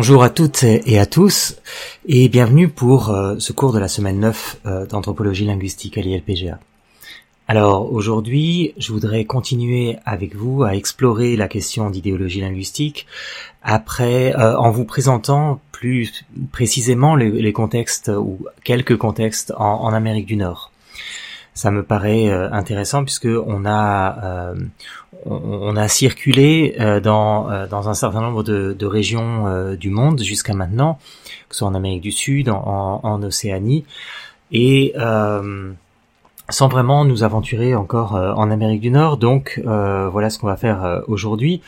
Bonjour à toutes et à tous et bienvenue pour euh, ce cours de la semaine 9 euh, d'anthropologie linguistique à l'ILPGA. Alors aujourd'hui, je voudrais continuer avec vous à explorer la question d'idéologie linguistique après euh, en vous présentant plus précisément les, contextes ou quelques contextes en Amérique du Nord ça me paraît intéressant puisque on a on, a circulé euh, dans dans un certain nombre de, régions du monde jusqu'à maintenant, que ce soit en Amérique du Sud, en, Océanie, et sans vraiment nous aventurer encore euh, en Amérique du Nord. Donc euh, voilà ce qu'on va faire euh, aujourd'hui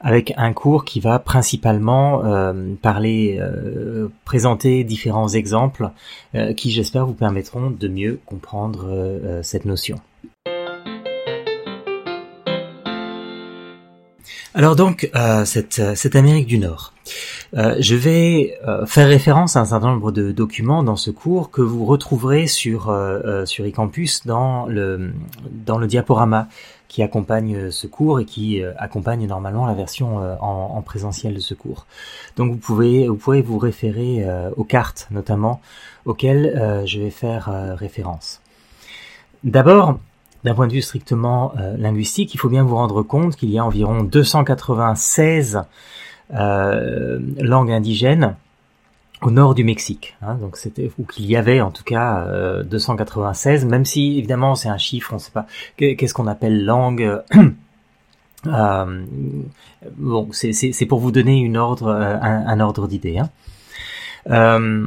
avec un cours qui va principalement parler, présenter différents exemples qui j'espère vous permettront de mieux comprendre cette notion. Alors donc cette, cette Amérique du Nord. Euh, je vais euh, faire référence à un certain nombre de documents dans ce cours que vous retrouverez sur euh, sur eCampus dans le dans le diaporama qui accompagne ce cours et qui accompagne normalement la version en, en, présentiel de ce cours. Donc vous pouvez vous pouvez vous référer aux cartes notamment auxquelles je vais faire référence. D'abord, d'un point de vue strictement linguistique, il faut bien vous rendre compte qu'il y a environ 296 euh, langue indigène au nord du Mexique. Hein, donc c'était ou qu'il y avait en tout cas 296, euh, même si évidemment c'est un chiffre, on ne sait pas qu'est-ce qu'on appelle langue. euh, bon, c'est pour vous donner une ordre, euh, un, ordre d'idée. Hein. Euh,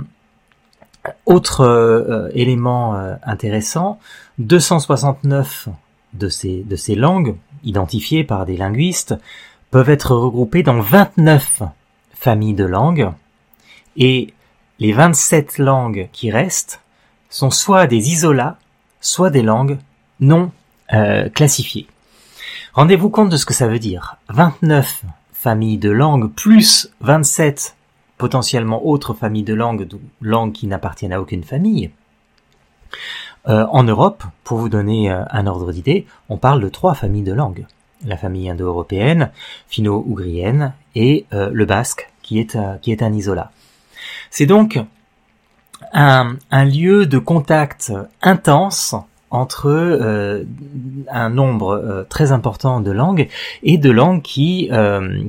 autre élément intéressant, 269 de ces de ces langues identifiées par des linguistes peuvent être regroupés dans 29 familles de langues et les 27 langues qui restent sont soit des isolats, soit des langues non euh, classifiées. Rendez-vous compte de ce que ça veut dire. 29 familles de langues plus 27 potentiellement autres familles de langues, langues qui n'appartiennent à aucune famille. Euh, en Europe, pour vous donner euh, un ordre d'idée, on parle de trois familles de langues la famille indo-européenne, finno-ougrienne et euh, le basque qui est, euh, qui est un isolat. C'est donc un, un, lieu de contact intense entre euh, un nombre très important de langues et de langues qui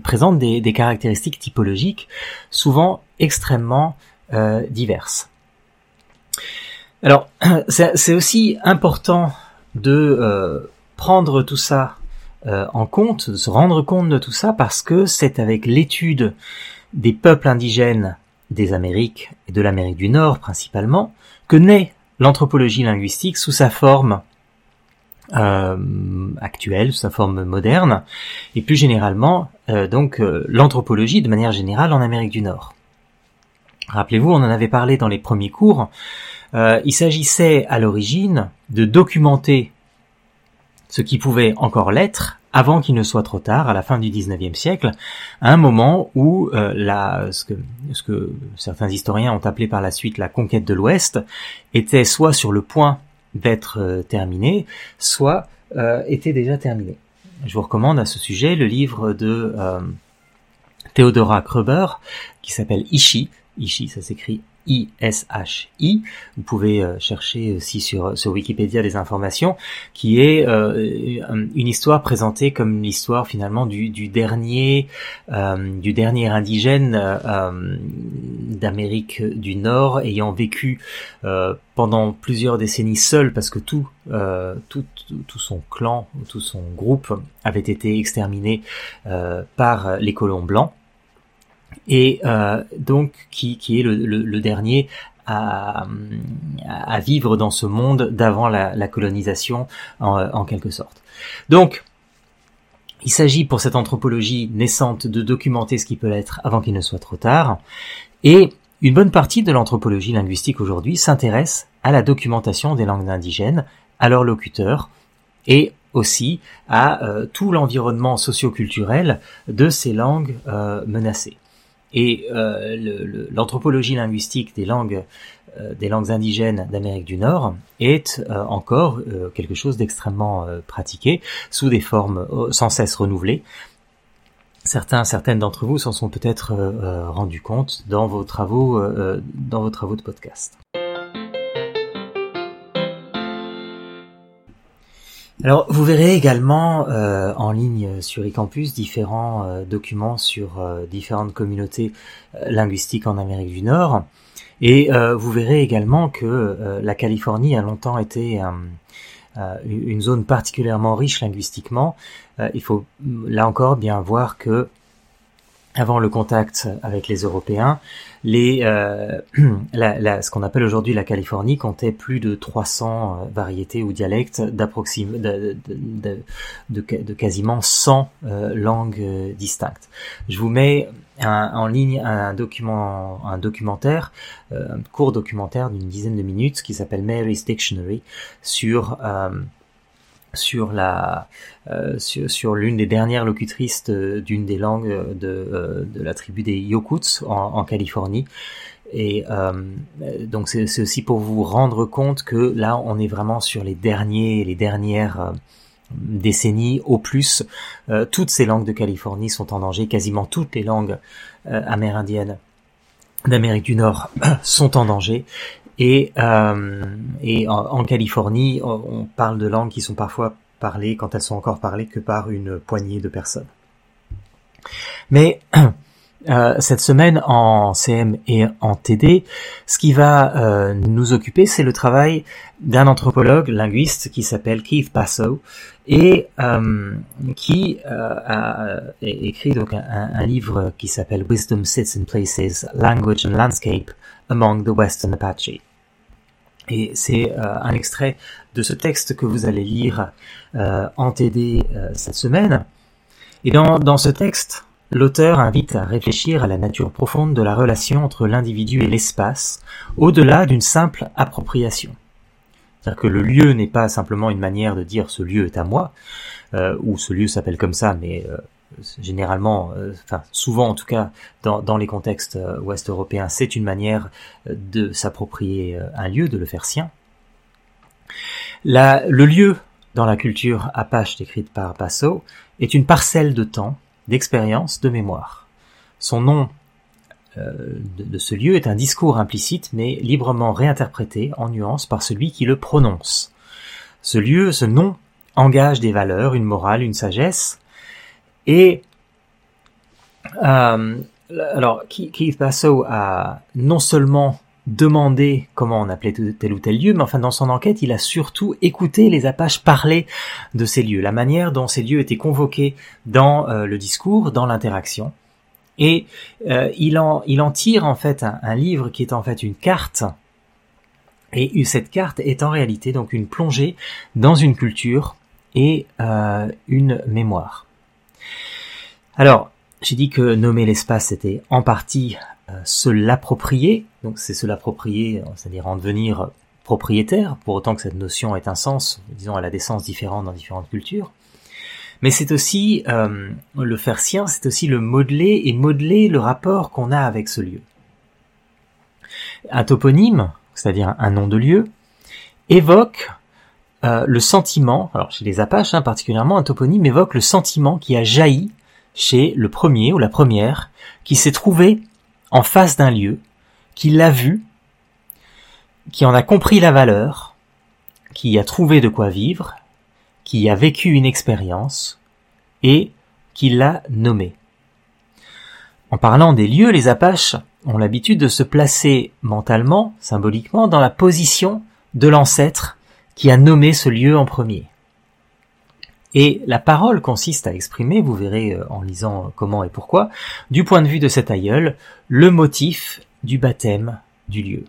présentent des, caractéristiques typologiques souvent extrêmement diverses. Alors, c'est aussi important de prendre tout ça euh, en compte, de se rendre compte de tout ça, parce que c'est avec l'étude des peuples indigènes des Amériques et de l'Amérique du Nord principalement que naît l'anthropologie linguistique sous sa forme euh, actuelle, sous sa forme moderne, et plus généralement euh, donc l'anthropologie de manière générale en Amérique du Nord. Rappelez-vous, on en avait parlé dans les premiers cours. il s'agissait à l'origine de documenter ce qui pouvait encore l'être avant qu'il ne soit trop tard, à la fin du XIXe siècle, à un moment où euh, ce, que, ce que certains historiens ont appelé par la suite la conquête de l'Ouest était soit sur le point d'être euh, terminée, soit euh, était déjà terminée. Je vous recommande à ce sujet le livre de Theodora Kruber qui s'appelle Ishi. Ishi, ça s'écrit I-S-H-I. Vous pouvez euh, chercher aussi sur, Wikipédia des informations, qui est euh, une histoire présentée comme l'histoire finalement du, dernier euh, du dernier indigène d'Amérique du Nord ayant vécu pendant plusieurs décennies seul parce que tout, tout, tout son clan, tout son groupe avait été exterminé par les colons blancs et euh, donc qui, qui est le, le, dernier à, à, vivre dans ce monde d'avant la, colonisation en, en, quelque sorte. Donc, il s'agit pour cette anthropologie naissante de documenter ce qui peut l'être avant qu'il ne soit trop tard, et une bonne partie de l'anthropologie linguistique aujourd'hui s'intéresse à la documentation des langues indigènes, à leurs locuteurs, et aussi à euh, tout l'environnement socioculturel de ces langues euh, menacées. Et euh, l'anthropologie linguistique des langues euh, des langues indigènes d'Amérique du Nord est euh, encore quelque chose d'extrêmement pratiqué sous des formes sans cesse renouvelées. certains, certaines d'entre vous s'en sont peut-être rendus compte dans vos travaux, dans vos travaux de podcast. Alors, vous verrez également euh, en ligne sur eCampus différents euh, documents sur euh, différentes communautés linguistiques en Amérique du Nord. Et vous verrez également que la Californie a longtemps été une zone particulièrement riche linguistiquement. il faut là encore bien voir que avant le contact avec les Européens, les, euh, ce qu'on appelle aujourd'hui la Californie comptait plus de 300 euh, variétés ou dialectes d'approxim de, de, de, quasiment 100 euh, langues distinctes. Je vous mets en ligne un document, un documentaire, un court documentaire d'une dizaine de minutes qui s'appelle Mary's Dictionary sur sur la euh, sur, l'une des dernières locutrices d'une des langues de, euh, de la tribu des Yokuts en, Californie. Et euh, donc c'est aussi pour vous rendre compte que là on est vraiment sur les derniers les dernières euh, décennies au plus. Euh, toutes ces langues de Californie sont en danger. Quasiment toutes les langues amérindiennes d'Amérique du Nord sont en danger. Et, euh, et en, en, Californie, on parle de langues qui sont parfois parlées, quand elles sont encore parlées, que par une poignée de personnes. Mais euh, cette semaine en CM et en TD, ce qui va euh, nous occuper, c'est le travail d'un anthropologue linguiste qui s'appelle Keith Basso et euh, qui euh, a écrit donc un, un livre qui s'appelle Wisdom Sits in Places, Language and Landscape Among the Western Apache. Et c'est euh, un extrait de ce texte que vous allez lire euh, en TD euh, cette semaine. Et dans, dans ce texte, l'auteur invite à réfléchir à la nature profonde de la relation entre l'individu et l'espace, au-delà d'une simple appropriation. C'est-à-dire que le lieu n'est pas simplement une manière de dire ce lieu est à moi, ou ce lieu s'appelle comme ça, mais généralement, euh, enfin souvent en tout cas dans, les contextes euh, ouest européens, c'est une manière euh, de s'approprier un lieu, de le faire sien. Le lieu dans la culture apache décrite par Basso est une parcelle de temps, d'expérience, de mémoire. Son nom de, de, ce lieu est un discours implicite mais librement réinterprété en nuances par celui qui le prononce. Ce lieu, ce nom, engage des valeurs, une morale, une sagesse, et euh, alors Keith Basso a non seulement demandé comment on appelait tel ou tel lieu, mais enfin dans son enquête, il a surtout écouté les Apaches parler de ces lieux, la manière dont ces lieux étaient convoqués dans euh, le discours, dans l'interaction. Et euh, il, en, il en tire en fait un, livre qui est en fait une carte. Et cette carte est en réalité donc une plongée dans une culture et euh, une mémoire. Alors, j'ai dit que nommer l'espace c'était en partie euh, se l'approprier, donc c'est se l'approprier, c'est-à-dire en devenir propriétaire, pour autant que cette notion ait un sens, disons elle a des sens différents dans différentes cultures. Mais c'est aussi euh, le faire sien, c'est aussi le modeler et modeler le rapport qu'on a avec ce lieu. Un toponyme, c'est-à-dire un nom de lieu, évoque euh, le sentiment, alors chez les Apaches hein, particulièrement, un toponyme évoque le sentiment qui a jailli chez le premier ou la première qui s'est trouvé en face d'un lieu, qui l'a vu, qui en a compris la valeur, qui a trouvé de quoi vivre, qui a vécu une expérience et qui l'a nommé. En parlant des lieux, les Apaches ont l'habitude de se placer mentalement, symboliquement, dans la position de l'ancêtre qui a nommé ce lieu en premier. Et la parole consiste à exprimer, vous verrez euh, en lisant comment et pourquoi, du point de vue de cet aïeul, le motif du baptême du lieu.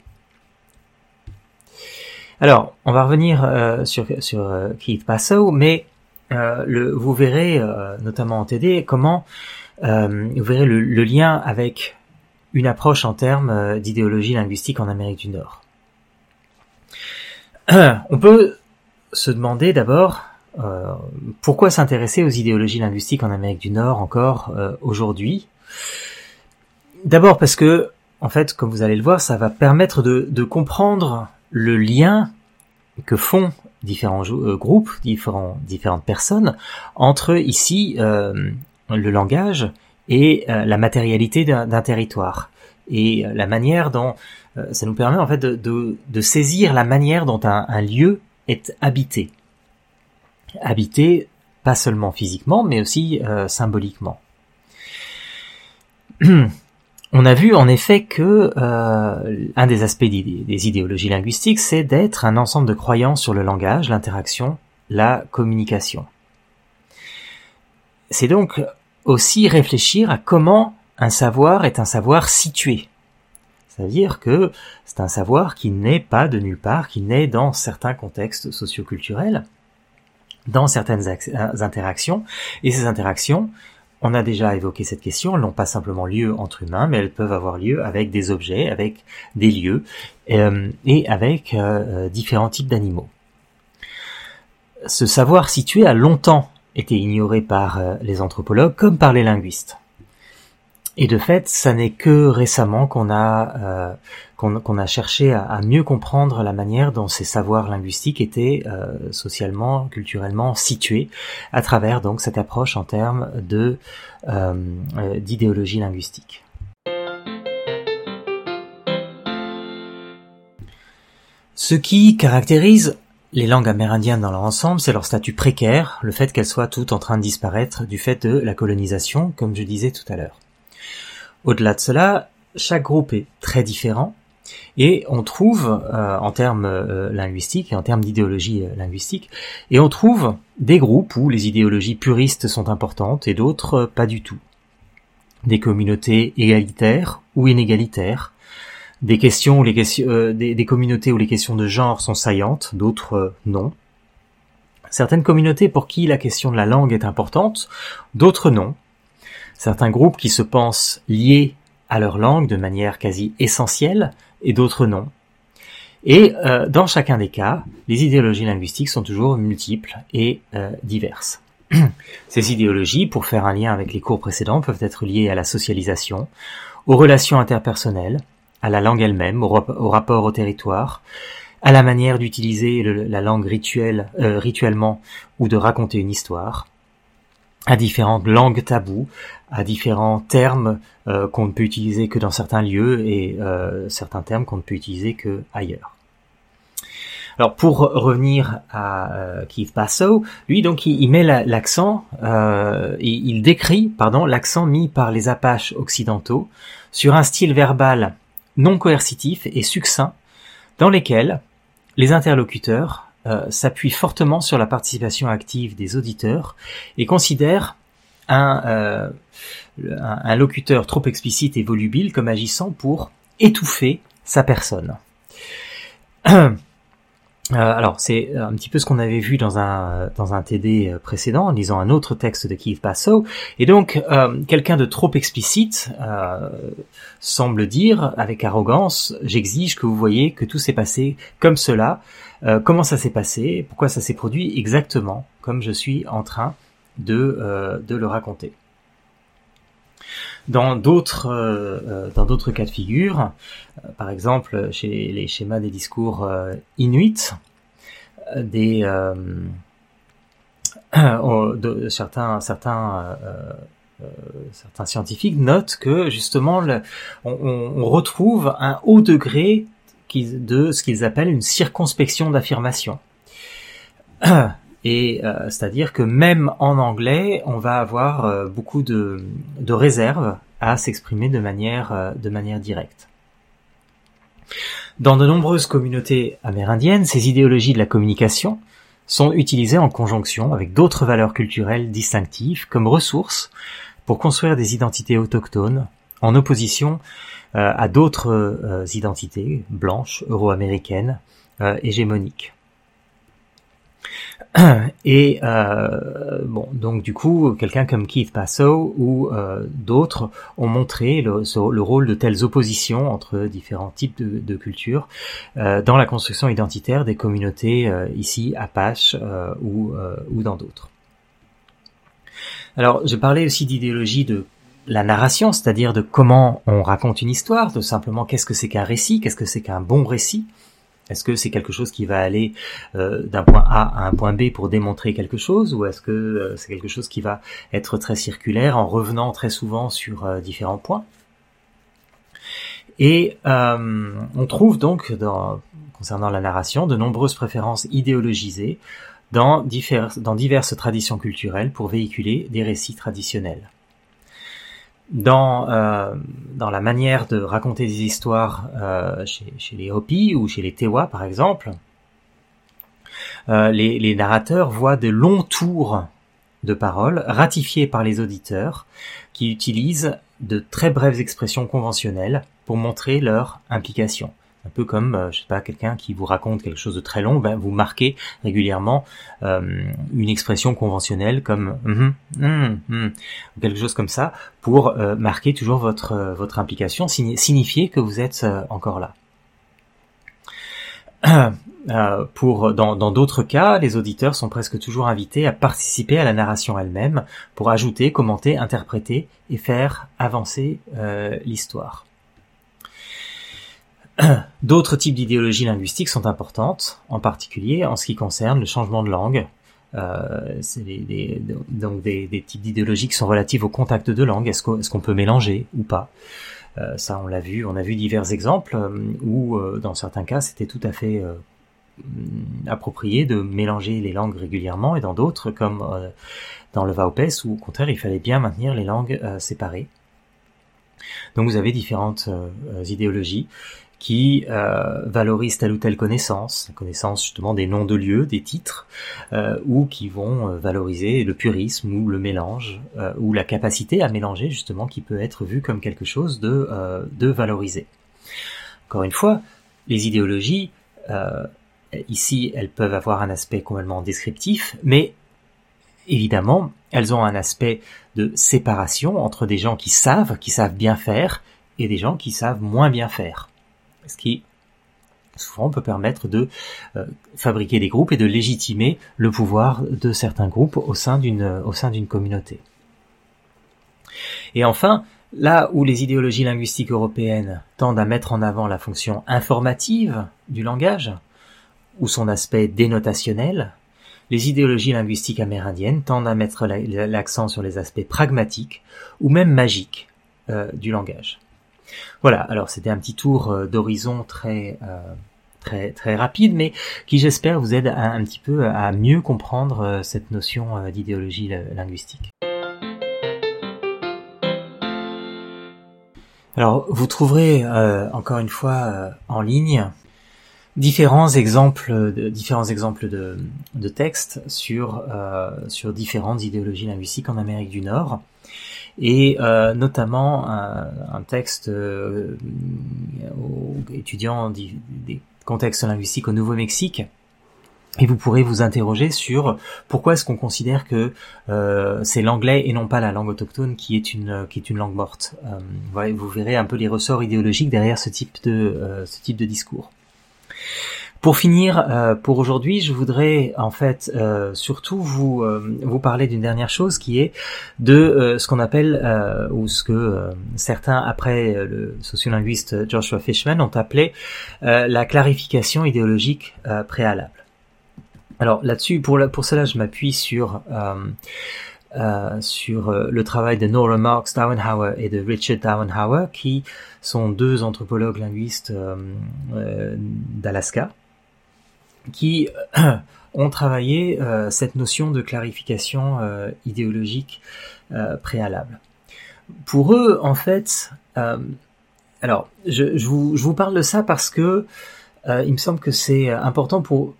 Alors, on va revenir euh, sur, euh, Keith Passow, mais euh, vous verrez, notamment en TD, comment vous verrez le, lien avec une approche en termes d'idéologie linguistique en Amérique du Nord. On peut se demander d'abord pourquoi s'intéresser aux idéologies linguistiques en Amérique du Nord encore aujourd'hui? D'abord parce que, en fait, comme vous allez le voir, ça va permettre de, de comprendre le lien que font différents euh, groupes, différents, différentes personnes entre ici le langage et la matérialité d'un territoire et la manière dont ça nous permet en fait de, de, saisir la manière dont un, un lieu est habité. Habité pas seulement physiquement, mais aussi symboliquement. On a vu en effet que euh, un des aspects des, idéologies linguistiques, c'est d'être un ensemble de croyances sur le langage, l'interaction, la communication. C'est donc aussi réfléchir à comment un savoir est un savoir situé. C'est-à-dire que c'est un savoir qui n'est pas de nulle part, qui naît dans certains contextes socioculturels, dans certaines interactions, et ces interactions on a déjà évoqué cette question, elles n'ont pas simplement lieu entre humains, mais elles peuvent avoir lieu avec des objets, avec des lieux euh, et avec euh, euh, différents types d'animaux. Ce savoir situé a longtemps été ignoré par les anthropologues comme par les linguistes. Et de fait, ça n'est que récemment qu'on a euh, qu'on a cherché à, mieux comprendre la manière dont ces savoirs linguistiques étaient euh, socialement, culturellement situés à travers donc cette approche en termes de euh, d'idéologie linguistique. Ce qui caractérise les langues amérindiennes dans leur ensemble, c'est leur statut précaire, le fait qu'elles soient toutes en train de disparaître du fait de la colonisation, comme je disais tout à l'heure. Au-delà de cela, chaque groupe est très différent et on trouve, euh, en termes euh, linguistiques et en termes d'idéologie euh, linguistique, et on trouve des groupes où les idéologies puristes sont importantes et d'autres pas du tout. Des communautés égalitaires ou inégalitaires, des questions les questions, des, communautés où les questions de genre sont saillantes, d'autres non. Certaines communautés pour qui la question de la langue est importante, d'autres non certains groupes qui se pensent liés à leur langue de manière quasi essentielle et d'autres non. Et euh, dans chacun des cas, les idéologies linguistiques sont toujours multiples et euh, diverses. Ces idéologies, pour faire un lien avec les cours précédents, peuvent être liées à la socialisation, aux relations interpersonnelles, à la langue elle-même, au, rapport au territoire, à la manière d'utiliser la langue rituelle, euh, rituellement ou de raconter une histoire, à différentes langues taboues, à différents termes euh, qu'on ne peut utiliser que dans certains lieux et euh, certains termes qu'on ne peut utiliser que ailleurs. Alors pour revenir à euh, Keith Passow, lui donc il, met l'accent, il, décrit pardon l'accent mis par les Apaches occidentaux sur un style verbal non coercitif et succinct dans lesquels les interlocuteurs euh, s'appuie fortement sur la participation active des auditeurs et considère euh, un, un, locuteur trop explicite et volubile comme agissant pour étouffer sa personne. Euh, alors c'est un petit peu ce qu'on avait vu dans un dans un TD précédent en lisant un autre texte de Keith Passow et donc quelqu'un de trop explicite semble dire avec arrogance j'exige que vous voyez que tout s'est passé comme cela euh, comment ça s'est passé, pourquoi ça s'est produit exactement comme je suis en train de, euh, le raconter? Dans d'autres euh, dans d'autres cas de figure, par exemple chez les schémas des discours inuits, des de, certains certains certains scientifiques notent que justement on, retrouve un haut degré de ce qu'ils appellent une circonspection d'affirmation. Et euh, c'est-à-dire que même en anglais, on va avoir euh, beaucoup de, réserves à s'exprimer de manière, euh, de manière directe. Dans de nombreuses communautés amérindiennes, ces idéologies de la communication sont utilisées en conjonction avec d'autres valeurs culturelles distinctives comme ressources pour construire des identités autochtones en opposition à d'autres euh, identités blanches, euro-américaines, euh, hégémoniques. Et bon, donc du coup, quelqu'un comme Keith Passow ou d'autres ont montré le, le, rôle de telles oppositions entre différents types de, de cultures dans la construction identitaire des communautés ici Apache ou, ou dans d'autres. Alors, je parlais aussi d'idéologie de la narration, c'est-à-dire de comment on raconte une histoire, de simplement qu'est-ce que c'est qu'un récit, qu'est-ce que c'est qu'un bon récit. Est-ce que c'est quelque chose qui va aller d'un point A à un point B pour démontrer quelque chose, ou est-ce que c'est quelque chose qui va être très circulaire en revenant très souvent sur différents points Et on trouve donc concernant la narration de nombreuses préférences idéologisées dans diverses traditions culturelles pour véhiculer des récits traditionnels. Dans, euh, dans la manière de raconter des histoires euh, chez, les Hopi ou chez les Tewa par exemple, euh, les, les, narrateurs voient de longs tours de paroles ratifiés par les auditeurs qui utilisent de très brèves expressions conventionnelles pour montrer leur implication un peu comme, euh, je sais pas, quelqu'un qui vous raconte quelque chose de très long, ben, vous marquez régulièrement euh, une expression conventionnelle comme mm -hmm, ou quelque chose comme ça pour euh, marquer toujours votre votre implication, signifier que vous êtes encore là. pour dans d'autres cas, les auditeurs sont presque toujours invités à participer à la narration elle-même pour ajouter, commenter, interpréter et faire avancer l'histoire. D'autres types d'idéologies linguistiques sont importantes, en particulier en ce qui concerne le changement de langue. Euh, c'est des, donc des, types d'idéologies qui sont relatives au contact de langue. Est-ce qu'on peut mélanger ou pas? Euh, Ça, on l'a vu. On a vu divers exemples euh, où, euh, dans certains cas, c'était tout à fait euh, approprié de mélanger les langues régulièrement, et dans d'autres, comme dans le Vaupes, où au contraire, il fallait bien maintenir les langues séparées. Donc vous avez différentes idéologies qui euh, valorisent telle ou telle connaissance, la connaissance justement des noms de lieux, des titres, euh, ou qui vont euh, valoriser le purisme ou le mélange, ou la capacité à mélanger justement qui peut être vu comme quelque chose de, de valorisé. Encore une fois, les idéologies, ici, elles peuvent avoir un aspect complètement descriptif, mais évidemment, elles ont un aspect de séparation entre des gens qui savent, qui savent bien faire, et des gens qui savent moins bien faire ce qui souvent peut permettre de euh, fabriquer des groupes et de légitimer le pouvoir de certains groupes au sein d'une communauté. Et enfin, là où les idéologies linguistiques européennes tendent à mettre en avant la fonction informative du langage ou son aspect dénotationnel, les idéologies linguistiques amérindiennes tendent à mettre l'accent sur les aspects pragmatiques ou même magiques euh, du langage. Voilà, alors c'était un petit tour euh, d'horizon très euh, très très rapide, mais qui j'espère vous aide un petit peu à mieux comprendre euh, cette notion d'idéologie linguistique. Alors vous trouverez encore une fois en ligne différents exemples de textes sur différentes idéologies linguistiques en Amérique du Nord et euh, notamment un, un texte euh, étudiant des contextes linguistiques au Nouveau-Mexique. Et vous pourrez vous interroger sur pourquoi est-ce qu'on considère que euh, c'est l'anglais et non pas la langue autochtone qui est une qui est une langue morte. Euh, vous verrez un peu les ressorts idéologiques derrière ce type de euh, ce type de discours. Pour finir, euh, pour aujourd'hui, je voudrais en fait euh, surtout vous euh, vous parler d'une dernière chose qui est de ce qu'on appelle ou ce que certains après le sociolinguiste Joshua Fishman ont appelé la clarification idéologique préalable. Alors là-dessus, pour pour cela, je m'appuie sur sur le travail de Nora Marks Dauenhauer et de Richard Dauenhauer, qui sont deux anthropologues linguistes d'Alaska qui euh, ont travaillé euh, cette notion de clarification euh, idéologique préalable. Pour eux, en fait, alors je, je, vous, je, vous, parle de ça parce que il me semble que c'est important pour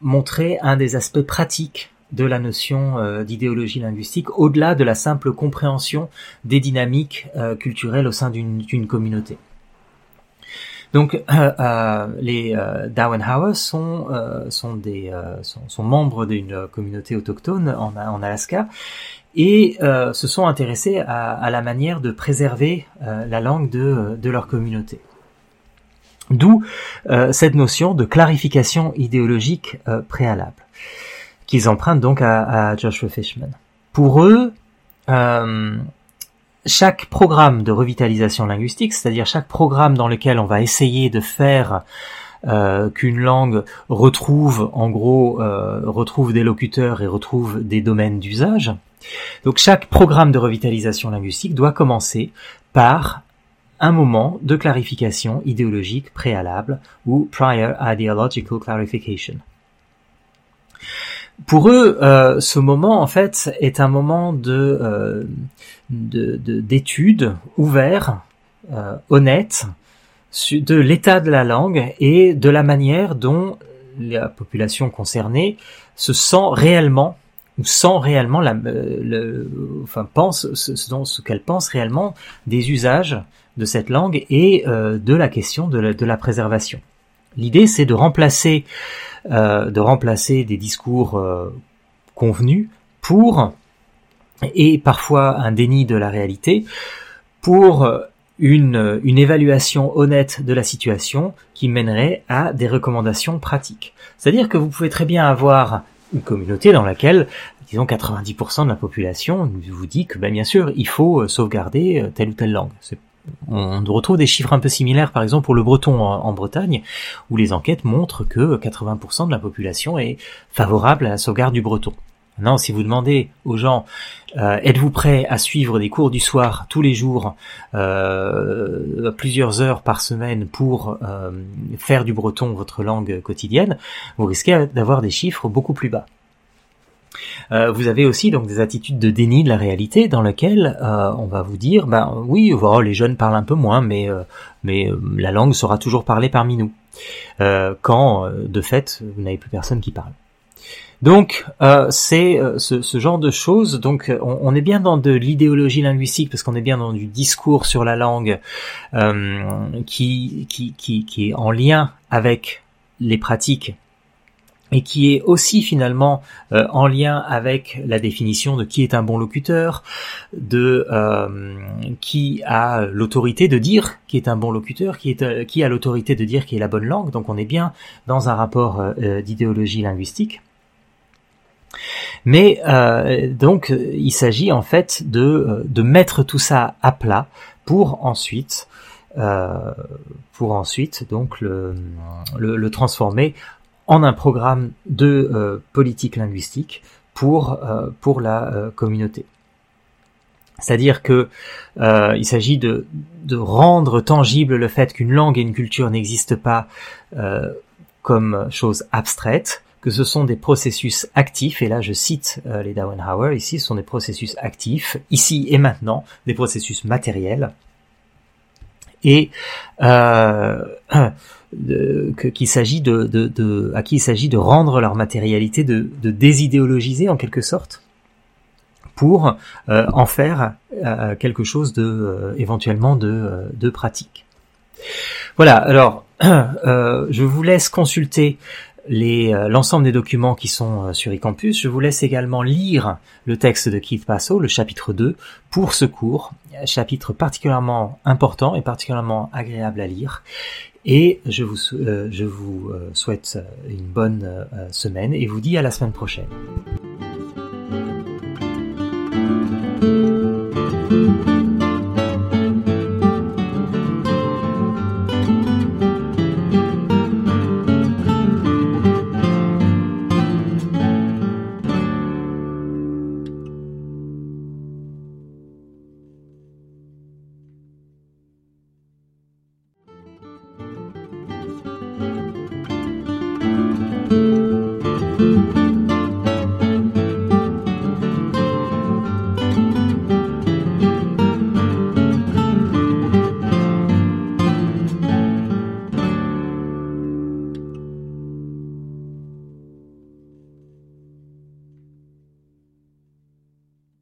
montrer un des aspects pratiques de la notion d'idéologie linguistique, au-delà de la simple compréhension des dynamiques culturelles au sein d'une communauté. Donc euh, euh, les euh, Darwin sont euh, sont des euh, sont, sont, membres d'une communauté autochtone en, en Alaska et se sont intéressés à, à, la manière de préserver la langue de, de leur communauté. D'où cette notion de clarification idéologique préalable qu'ils empruntent donc à, à, Joshua Fishman. Pour eux, chaque programme de revitalisation linguistique, c'est-à-dire chaque programme dans lequel on va essayer de faire qu'une langue retrouve en gros retrouve des locuteurs et retrouve des domaines d'usage. Donc chaque programme de revitalisation linguistique doit commencer par un moment de clarification idéologique préalable ou prior ideological clarification. Pour eux, euh, ce moment en fait est un moment de euh, d'étude ouvert, euh, honnête, de l'état de la langue et de la manière dont la population concernée se sent réellement ou sent réellement la, le, enfin pense ce, ce qu'elle pense réellement des usages de cette langue et euh, de la question de de la préservation. L'idée, c'est de remplacer, euh, de remplacer des discours euh, convenus pour et parfois un déni de la réalité pour une, une évaluation honnête de la situation qui mènerait à des recommandations pratiques. C'est-à-dire que vous pouvez très bien avoir une communauté dans laquelle disons 90% de la population vous dit que ben, bien sûr il faut sauvegarder telle ou telle langue. On retrouve des chiffres un peu similaires, par exemple pour le breton en, Bretagne, où les enquêtes montrent que 80% de la population est favorable à la sauvegarde du breton. Maintenant, si vous demandez aux gens, euh, êtes-vous prêts à suivre des cours du soir tous les jours, euh, plusieurs heures par semaine pour euh, faire du breton votre langue quotidienne, vous risquez d'avoir des chiffres beaucoup plus bas. Euh, vous avez aussi donc des attitudes de déni de la réalité dans lesquelles euh, on va vous dire, ben oui, oh, les jeunes parlent un peu moins, mais euh, mais la langue sera toujours parlée parmi nous. quand de fait vous n'avez plus personne qui parle. Donc c'est ce, genre de choses. Donc on, est bien dans de l'idéologie linguistique parce qu'on est bien dans du discours sur la langue qui, qui, qui, qui est en lien avec les pratiques et qui est aussi finalement euh, en lien avec la définition de qui est un bon locuteur, de euh, qui a l'autorité de dire qui est un bon locuteur, qui, est, euh, qui a l'autorité de dire qui est la bonne langue. Donc on est bien dans un rapport d'idéologie linguistique. Mais donc il s'agit en fait de, de mettre tout ça à plat pour ensuite pour ensuite donc le, le, le transformer en un programme de euh, politique linguistique pour euh, pour la euh, communauté. C'est-à-dire que il s'agit de, de rendre tangible le fait qu'une langue et une culture n'existent pas comme chose abstraite, que ce sont des processus actifs, et là je cite les Dauenhauer, ici ce sont des processus actifs, ici et maintenant, des processus matériels, et euh, qu'il s'agit de, à qui il s'agit de rendre leur matérialité, de, de désidéologiser en quelque sorte, pour euh, en faire euh, quelque chose de éventuellement de, de pratique. Voilà. Alors, je vous laisse consulter l'ensemble des documents qui sont sur eCampus. Je vous laisse également lire le texte de Keith Passo, le chapitre 2, pour ce cours, chapitre particulièrement important et particulièrement agréable à lire. Et je vous, euh, je vous euh, souhaite euh, une bonne semaine et vous dis à la semaine prochaine.